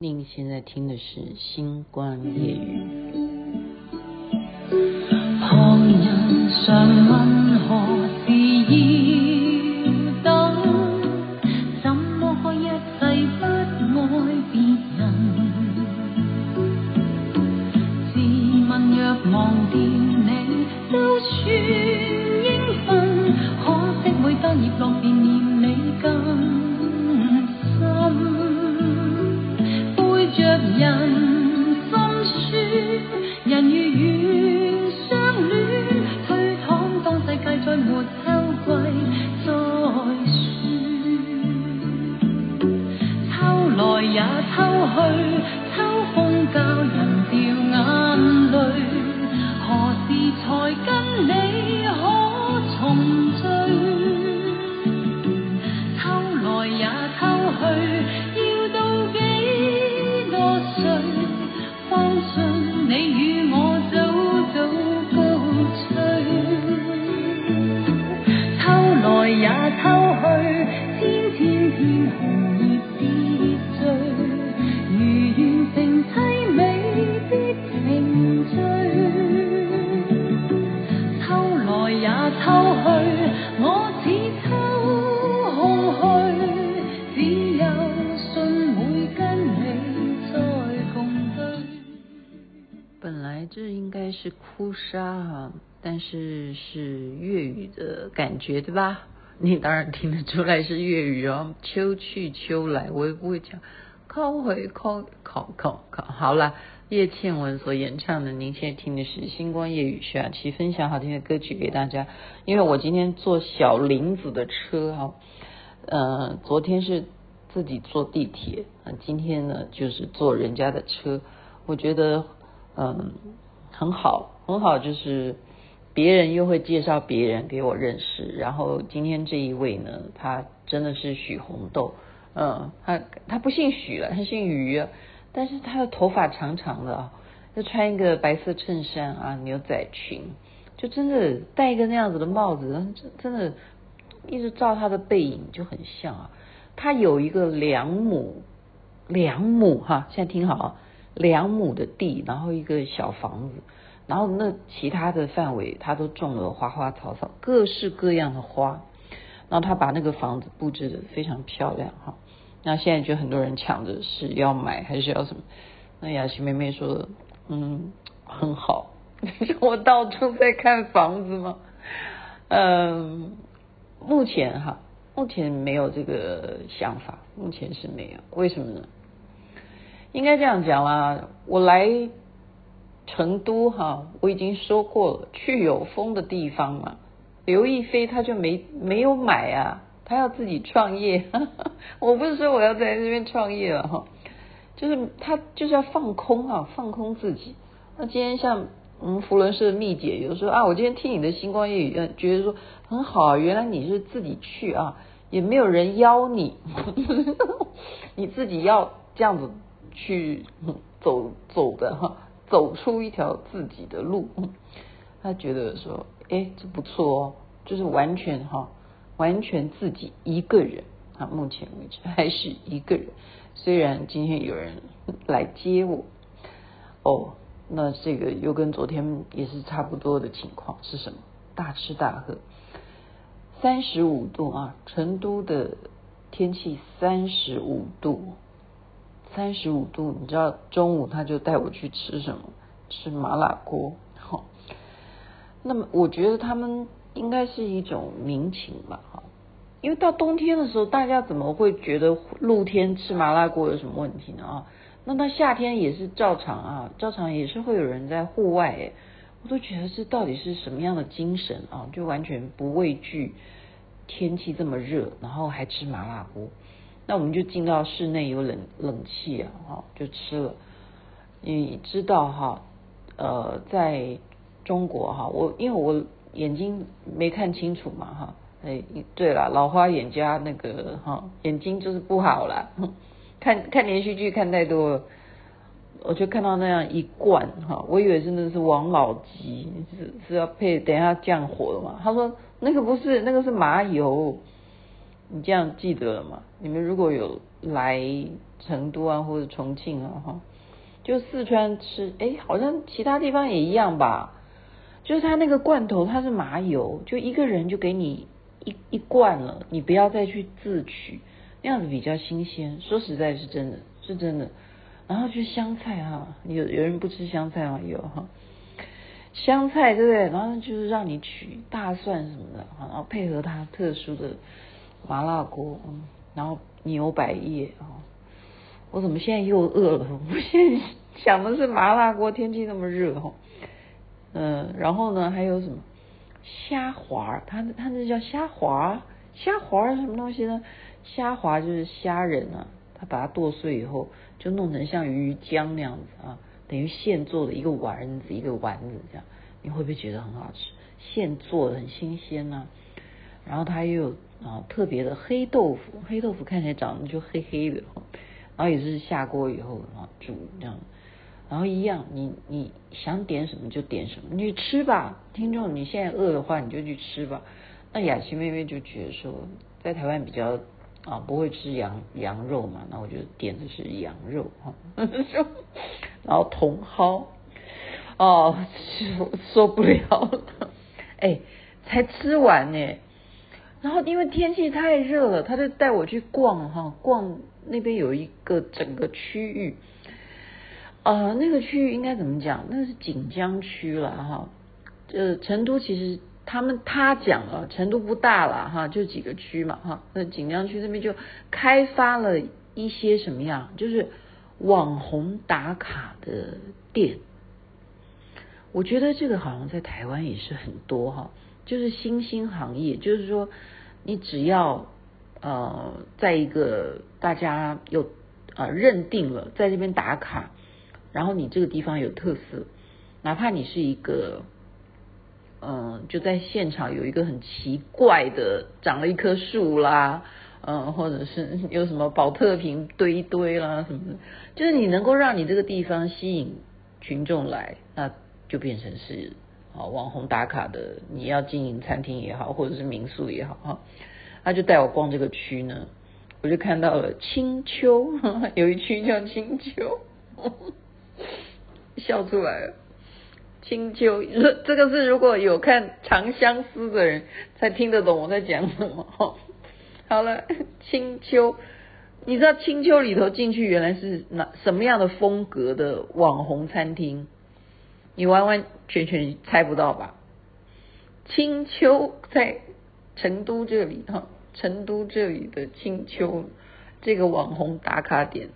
您现在听的是《星光夜雨》。旁人常问何是哭砂哈，但是是粤语的感觉对吧？你当然听得出来是粤语哦。秋去秋来，我也不会讲。靠回靠靠靠靠，好了，叶倩文所演唱的，您现在听的是《星光夜雨》，徐雅琪分享好听的歌曲给大家。因为我今天坐小林子的车哈，呃，昨天是自己坐地铁，今天呢就是坐人家的车，我觉得嗯。很好，很好，就是别人又会介绍别人给我认识。然后今天这一位呢，他真的是许红豆，嗯，他他不姓许了，他姓于，但是他的头发长长的啊，又穿一个白色衬衫啊，牛仔裙，就真的戴一个那样子的帽子，真真的，一直照他的背影就很像啊。他有一个两亩，两亩哈，现在听好啊。两亩的地，然后一个小房子，然后那其他的范围他都种了花花草草，各式各样的花，然后他把那个房子布置的非常漂亮哈。那现在就很多人抢着是要买还是要什么？那雅琪妹妹说，嗯，很好，我到处在看房子吗？嗯，目前哈，目前没有这个想法，目前是没有，为什么呢？应该这样讲啦，我来成都哈，我已经说过了，去有风的地方嘛。刘亦菲她就没没有买啊，她要自己创业。我不是说我要在这边创业了哈，就是她就是要放空啊，放空自己。那今天像我们扶轮社的蜜姐，有时候啊，我今天听你的星光夜语，觉得说很好，原来你是自己去啊，也没有人邀你，你自己要这样子。去走走的哈，走出一条自己的路。他觉得说，哎，这不错哦，就是完全哈，完全自己一个人啊。目前为止 还是一个人，虽然今天有人来接我。哦，那这个又跟昨天也是差不多的情况是什么？大吃大喝，三十五度啊，成都的天气三十五度。三十五度，你知道中午他就带我去吃什么？吃麻辣锅。好，那么我觉得他们应该是一种民情吧，哈，因为到冬天的时候，大家怎么会觉得露天吃麻辣锅有什么问题呢？啊，那到夏天也是照常啊，照常也是会有人在户外，哎，我都觉得这到底是什么样的精神啊？就完全不畏惧天气这么热，然后还吃麻辣锅。那我们就进到室内有冷冷气啊，哈，就吃了。你知道哈，呃，在中国哈，我因为我眼睛没看清楚嘛，哈，哎，对了，老花眼加那个哈，眼睛就是不好了，看看连续剧看太多了，我就看到那样一罐哈，我以为真的是王老吉，是是要配等一下降火的嘛，他说那个不是，那个是麻油。你这样记得了吗？你们如果有来成都啊或者重庆啊哈，就四川吃，哎，好像其他地方也一样吧。就是它那个罐头，它是麻油，就一个人就给你一一罐了，你不要再去自取，那样子比较新鲜。说实在是真的，是真的。然后就香菜哈，有有人不吃香菜吗？有哈，香菜对不对？然后就是让你取大蒜什么的，然后配合它特殊的麻辣锅，然后牛百叶啊。我怎么现在又饿了？我现在想的是麻辣锅，天气那么热哈。嗯，然后呢，还有什么虾滑？它它那叫虾滑，虾滑是什么东西呢？虾滑就是虾仁啊，它把它剁碎以后，就弄成像鱼浆那样子啊，等于现做的一个丸子，一个丸子这样，你会不会觉得很好吃？现做的很新鲜呐、然后它又有啊特别的黑豆腐，黑豆腐看起来长得就黑黑的，然后也是下锅以后啊煮这样。然后一样，你你想点什么就点什么，你吃吧，听众，你现在饿的话你就去吃吧。那雅琪妹妹就觉得说，在台湾比较啊不会吃羊羊肉嘛，那我就点的是羊肉哈，然后茼蒿，哦，受不了了，哎，才吃完呢，然后因为天气太热了，他就带我去逛哈，逛那边有一个整个区域。呃，那个区域应该怎么讲？那是锦江区了哈。呃，成都其实他们他讲了，成都不大了哈，就几个区嘛哈。那锦江区这边就开发了一些什么样？就是网红打卡的店。我觉得这个好像在台湾也是很多哈，就是新兴行业，就是说你只要呃，在一个大家有呃认定了，在这边打卡。然后你这个地方有特色，哪怕你是一个，嗯，就在现场有一个很奇怪的长了一棵树啦，嗯，或者是 有什么宝特瓶堆一堆啦什么的，就是你能够让你这个地方吸引群众来，那就变成是啊网红打卡的。你要经营餐厅也好，或者是民宿也好哈，他就带我逛这个区呢，我就看到了青丘，有一区叫青丘。笑出来了，青丘，这个是如果有看《长相思》的人才听得懂我在讲什么。好了，青丘，你知道青丘里头进去原来是哪什么样的风格的网红餐厅？你完完全全猜不到吧？青丘在成都这里哈，成都这里的青丘这个网红打卡点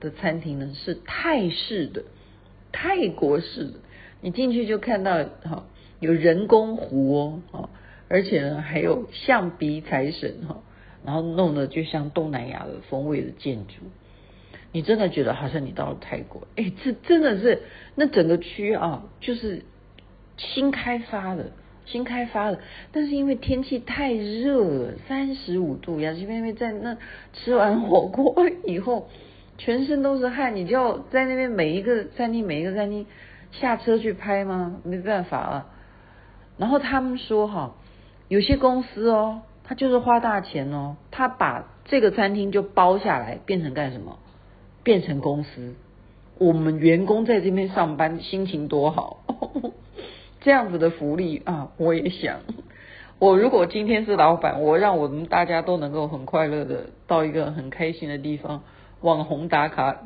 的餐厅呢，是泰式的。泰国式的，你进去就看到哈，有人工湖哦，而且呢还有象鼻财神哈，然后弄得就像东南亚的风味的建筑，你真的觉得好像你到了泰国，哎，这真的是那整个区啊，就是新开发的，新开发的，但是因为天气太热了，三十五度，雅琪妹妹在那吃完火锅以后。全身都是汗，你就要在那边每一个餐厅每一个餐厅下车去拍吗？没办法啊。然后他们说哈，有些公司哦，他就是花大钱哦，他把这个餐厅就包下来，变成干什么？变成公司。我们员工在这边上班，心情多好，这样子的福利啊，我也想。我如果今天是老板，我让我们大家都能够很快乐的到一个很开心的地方。网红打卡，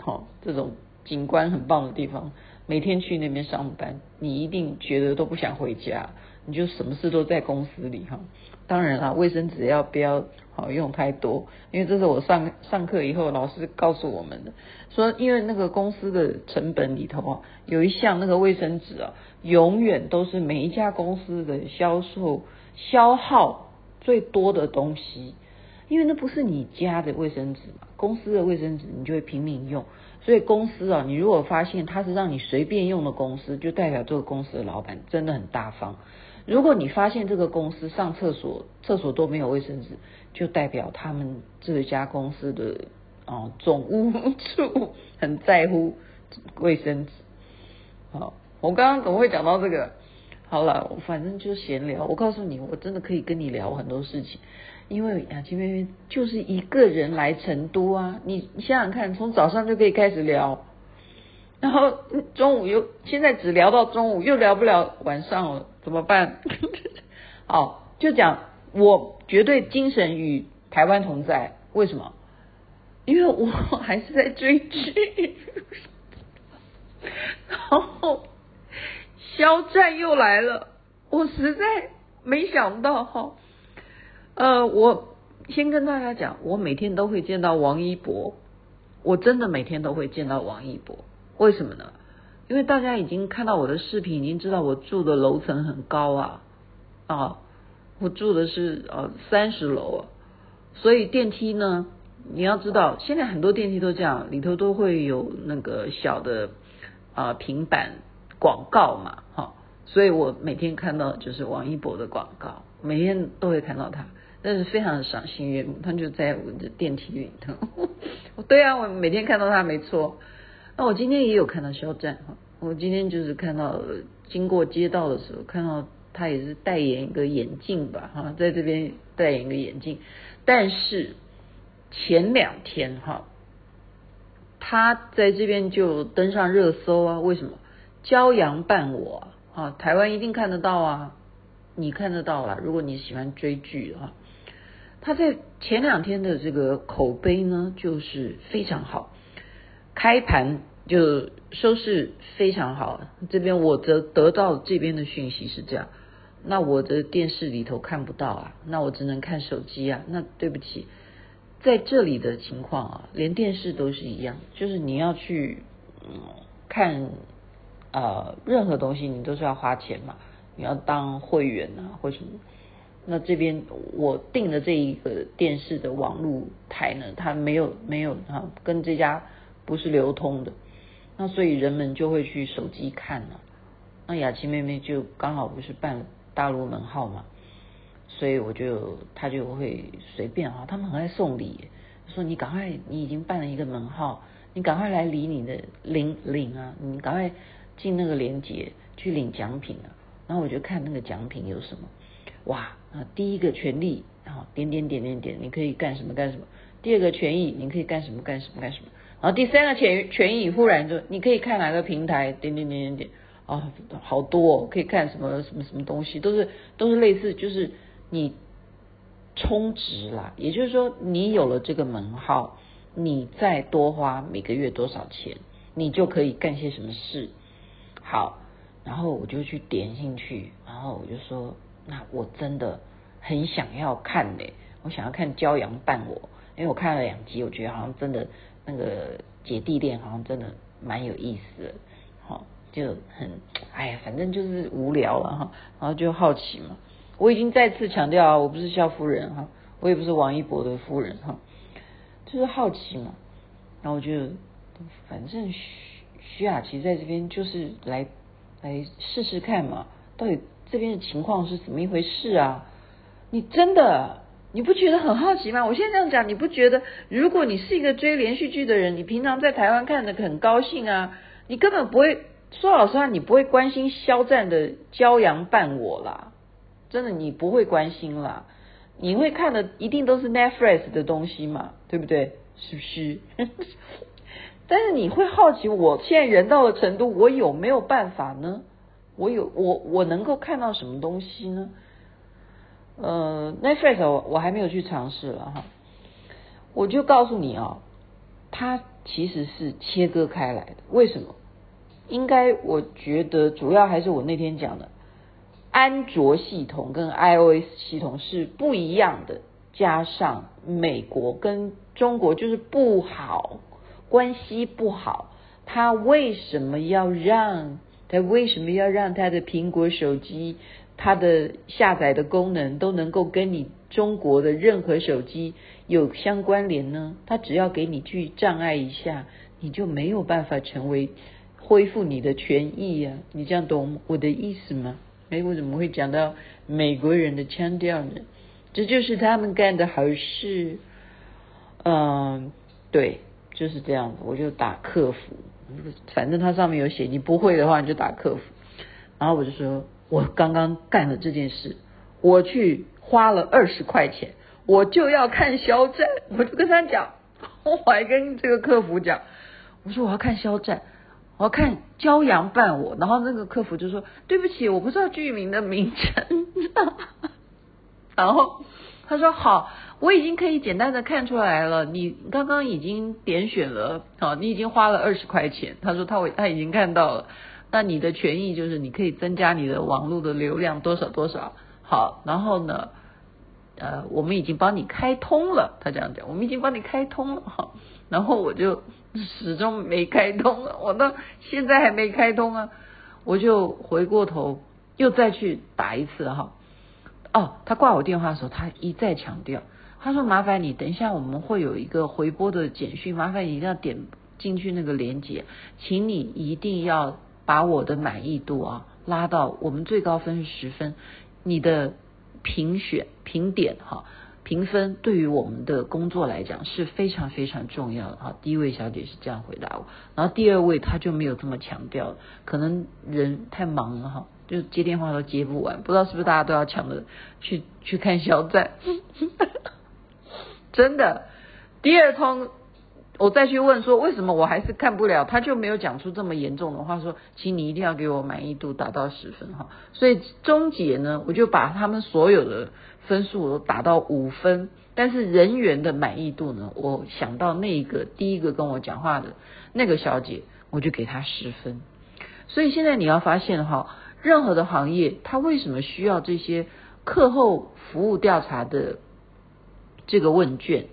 好，这种景观很棒的地方，每天去那边上班，你一定觉得都不想回家，你就什么事都在公司里哈。当然啦，卫生纸要不要好用太多，因为这是我上上课以后老师告诉我们的，说因为那个公司的成本里头啊，有一项那个卫生纸啊，永远都是每一家公司的销售消耗最多的东西。因为那不是你家的卫生纸嘛，公司的卫生纸你就会拼命用，所以公司啊，你如果发现它是让你随便用的公司，就代表这个公司的老板真的很大方。如果你发现这个公司上厕所厕所都没有卫生纸，就代表他们这家公司的啊总务处 很在乎卫生纸。好，我刚刚怎么会讲到这个？好了，反正就闲聊。我告诉你，我真的可以跟你聊很多事情。因为雅琪妹妹就是一个人来成都啊，你你想想看，从早上就可以开始聊，然后中午又现在只聊到中午，又聊不了晚上了，怎么办？好，就讲我绝对精神与台湾同在，为什么？因为我还是在追剧，然后肖战又来了，我实在没想到哈。呃，我先跟大家讲，我每天都会见到王一博，我真的每天都会见到王一博，为什么呢？因为大家已经看到我的视频，已经知道我住的楼层很高啊，啊，我住的是呃三十楼，所以电梯呢。你要知道，现在很多电梯都这样，里头都会有那个小的啊、呃、平板广告嘛，哈，所以我每天看到就是王一博的广告，每天都会看到他，但是非常的赏心悦目，他就在我的电梯里头。对啊，我每天看到他没错。那我今天也有看到肖战哈，我今天就是看到经过街道的时候，看到他也是代言一个眼镜吧，哈，在这边代言一个眼镜，但是。前两天哈，他在这边就登上热搜啊？为什么？骄阳伴我啊，台湾一定看得到啊，你看得到啦。如果你喜欢追剧的话，他在前两天的这个口碑呢，就是非常好，开盘就收视非常好。这边我得得到这边的讯息是这样，那我的电视里头看不到啊，那我只能看手机啊，那对不起。在这里的情况啊，连电视都是一样，就是你要去嗯看呃任何东西，你都是要花钱嘛，你要当会员啊或什么。那这边我订的这一个电视的网络台呢，它没有没有啊，跟这家不是流通的，那所以人们就会去手机看了。那雅琪妹妹就刚好不是办大陆门号嘛。所以我就他就会随便啊，他们很爱送礼，说你赶快，你已经办了一个门号，你赶快来领你的领领啊，你赶快进那个链接去领奖品啊。然后我就看那个奖品有什么，哇啊，第一个权利啊，点点点点点，你可以干什么干什么；第二个权益，你可以干什么干什么干什么；然后第三个权权益，忽然就你可以看哪个平台，点点点点点，啊，好多哦，可以看什么什么什么东西，都是都是类似就是。你充值啦，也就是说，你有了这个门号，你再多花每个月多少钱，你就可以干些什么事。好，然后我就去点进去，然后我就说，那我真的很想要看呢，我想要看《骄阳伴我》，因为我看了两集，我觉得好像真的那个姐弟恋好像真的蛮有意思的，好，就很哎呀，反正就是无聊了哈，然后就好奇嘛。我已经再次强调啊，我不是肖夫人哈，我也不是王一博的夫人哈，就是好奇嘛。然后就反正徐徐雅琪在这边就是来来试试看嘛，到底这边的情况是怎么一回事啊？你真的你不觉得很好奇吗？我现在这样讲，你不觉得？如果你是一个追连续剧的人，你平常在台湾看的很高兴啊，你根本不会说老实话，你不会关心肖战的《骄阳伴我》啦。真的，你不会关心啦，你会看的一定都是 Netflix 的东西嘛，对不对？是不是？但是你会好奇，我现在人到了成都，我有没有办法呢？我有，我我能够看到什么东西呢？呃，Netflix 我我还没有去尝试了哈，我就告诉你啊、哦，它其实是切割开来的。为什么？应该我觉得主要还是我那天讲的。安卓系统跟 iOS 系统是不一样的，加上美国跟中国就是不好，关系不好。他为什么要让他为什么要让他的苹果手机，它的下载的功能都能够跟你中国的任何手机有相关联呢？它只要给你去障碍一下，你就没有办法成为恢复你的权益呀、啊？你这样懂我的意思吗？哎，我怎么会讲到美国人的腔调呢？这就是他们干的好事。嗯，对，就是这样子。我就打客服，反正它上面有写，你不会的话你就打客服。然后我就说，我刚刚干了这件事，我去花了二十块钱，我就要看肖战，我就跟他讲，我还跟这个客服讲，我说我要看肖战，我要看骄阳伴我，然后那个客服就说对不起，我不知道剧名的名称，然后他说好，我已经可以简单的看出来了，你刚刚已经点选了，好，你已经花了二十块钱，他说他他已经看到了，那你的权益就是你可以增加你的网络的流量多少多少，好，然后呢？呃，我们已经帮你开通了，他这样讲，我们已经帮你开通了哈，然后我就始终没开通，我到现在还没开通啊，我就回过头又再去打一次哈，哦，他挂我电话的时候，他一再强调，他说麻烦你等一下我们会有一个回拨的简讯，麻烦你一定要点进去那个链接，请你一定要把我的满意度啊拉到我们最高分是十分，你的。评选、评点、哈评分，对于我们的工作来讲是非常非常重要的哈。第一位小姐是这样回答我，然后第二位她就没有这么强调，可能人太忙了哈，就接电话都接不完，不知道是不是大家都要抢着去去看肖战，真的，第二通。我再去问说，为什么我还是看不了，他就没有讲出这么严重的话，说请你一定要给我满意度达到十分哈。所以终结呢，我就把他们所有的分数都打到五分，但是人员的满意度呢，我想到那一个第一个跟我讲话的那个小姐，我就给她十分。所以现在你要发现哈，任何的行业，它为什么需要这些课后服务调查的这个问卷？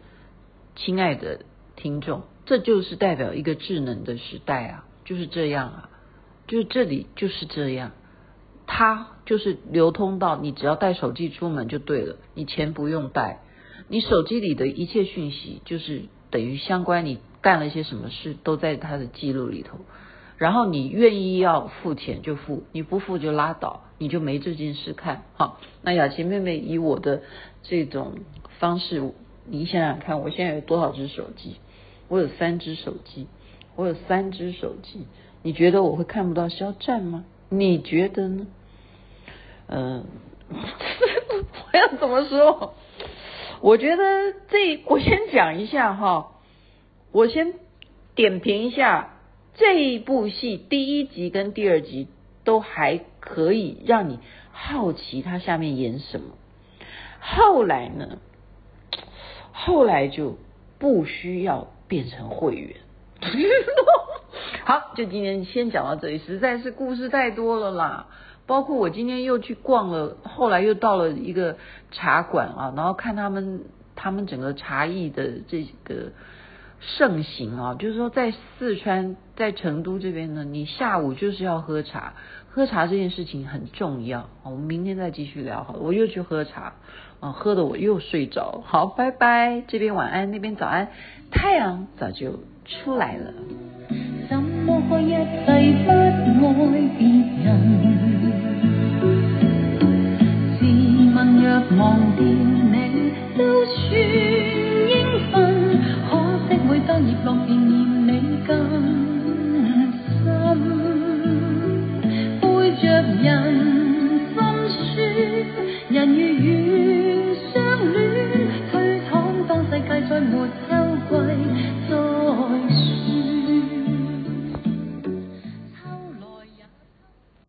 亲爱的。听众，这就是代表一个智能的时代啊，就是这样啊，就是这里就是这样，它就是流通到你只要带手机出门就对了，你钱不用带，你手机里的一切讯息就是等于相关你干了些什么事都在它的记录里头，然后你愿意要付钱就付，你不付就拉倒，你就没这件事看。好，那雅琪妹妹以我的这种方式，你想想看，我现在有多少只手机？我有三只手机，我有三只手机，你觉得我会看不到肖战吗？你觉得呢？嗯、我要怎么说？我觉得这，我先讲一下哈，我先点评一下这一部戏，第一集跟第二集都还可以让你好奇它下面演什么，后来呢？后来就不需要。变成会员，好，就今天先讲到这里，实在是故事太多了啦。包括我今天又去逛了，后来又到了一个茶馆啊，然后看他们他们整个茶艺的这个盛行啊，就是说在四川在成都这边呢，你下午就是要喝茶，喝茶这件事情很重要。我们明天再继续聊好了，我又去喝茶。啊喝得我又睡着。好拜拜这边晚安那边早安。太阳早就出来了。怎么可一不爱别人？问若你都算应分可惜每当叶落